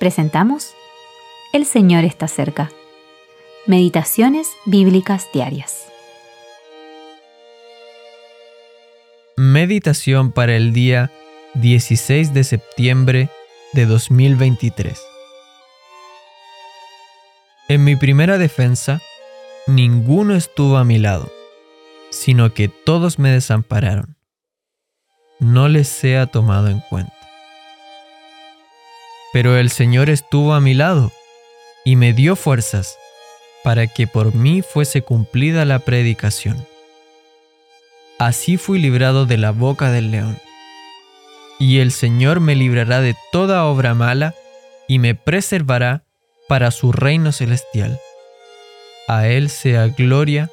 presentamos El Señor está cerca. Meditaciones Bíblicas Diarias. Meditación para el día 16 de septiembre de 2023. En mi primera defensa, ninguno estuvo a mi lado, sino que todos me desampararon. No les sea tomado en cuenta. Pero el Señor estuvo a mi lado y me dio fuerzas para que por mí fuese cumplida la predicación. Así fui librado de la boca del león. Y el Señor me librará de toda obra mala y me preservará para su reino celestial. A Él sea gloria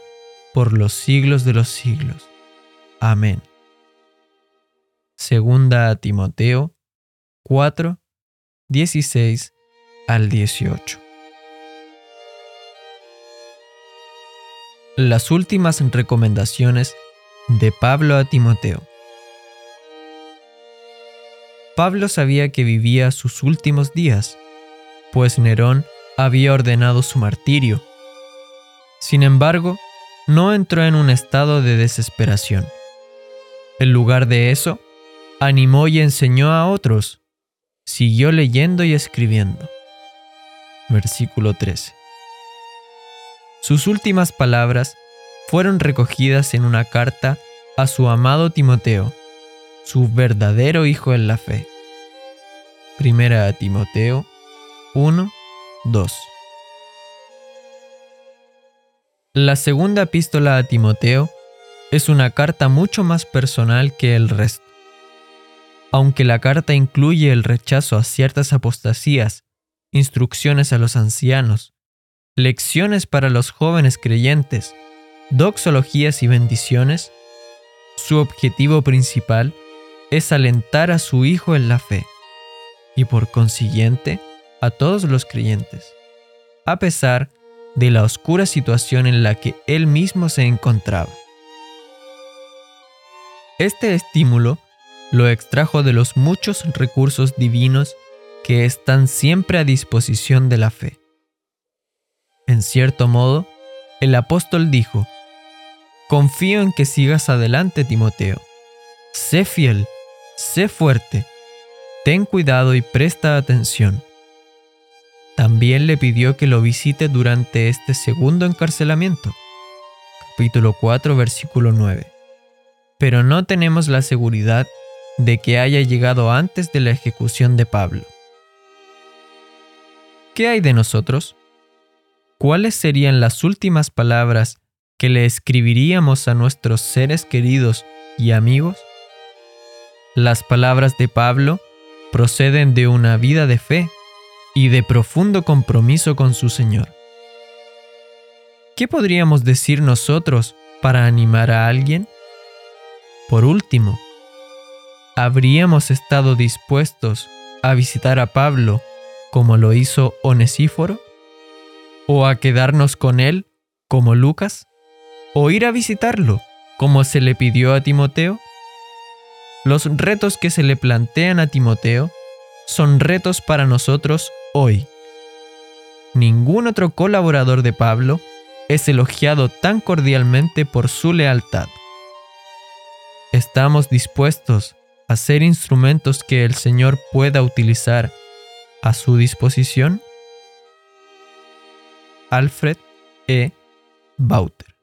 por los siglos de los siglos. Amén. Segunda a Timoteo 4, 16 al 18. Las últimas recomendaciones de Pablo a Timoteo. Pablo sabía que vivía sus últimos días, pues Nerón había ordenado su martirio. Sin embargo, no entró en un estado de desesperación. En lugar de eso, animó y enseñó a otros siguió leyendo y escribiendo. Versículo 13. Sus últimas palabras fueron recogidas en una carta a su amado Timoteo, su verdadero hijo en la fe. Primera a Timoteo 1, 2. La segunda epístola a Timoteo es una carta mucho más personal que el resto. Aunque la carta incluye el rechazo a ciertas apostasías, instrucciones a los ancianos, lecciones para los jóvenes creyentes, doxologías y bendiciones, su objetivo principal es alentar a su Hijo en la fe y por consiguiente a todos los creyentes, a pesar de la oscura situación en la que él mismo se encontraba. Este estímulo lo extrajo de los muchos recursos divinos que están siempre a disposición de la fe. En cierto modo, el apóstol dijo, Confío en que sigas adelante, Timoteo. Sé fiel, sé fuerte, ten cuidado y presta atención. También le pidió que lo visite durante este segundo encarcelamiento. Capítulo 4, versículo 9. Pero no tenemos la seguridad de que haya llegado antes de la ejecución de Pablo. ¿Qué hay de nosotros? ¿Cuáles serían las últimas palabras que le escribiríamos a nuestros seres queridos y amigos? Las palabras de Pablo proceden de una vida de fe y de profundo compromiso con su Señor. ¿Qué podríamos decir nosotros para animar a alguien? Por último, ¿habríamos estado dispuestos a visitar a Pablo como lo hizo Onesíforo? ¿O a quedarnos con él como Lucas? ¿O ir a visitarlo como se le pidió a Timoteo? Los retos que se le plantean a Timoteo son retos para nosotros hoy. Ningún otro colaborador de Pablo es elogiado tan cordialmente por su lealtad. Estamos dispuestos hacer instrumentos que el Señor pueda utilizar a su disposición? Alfred E. Bauter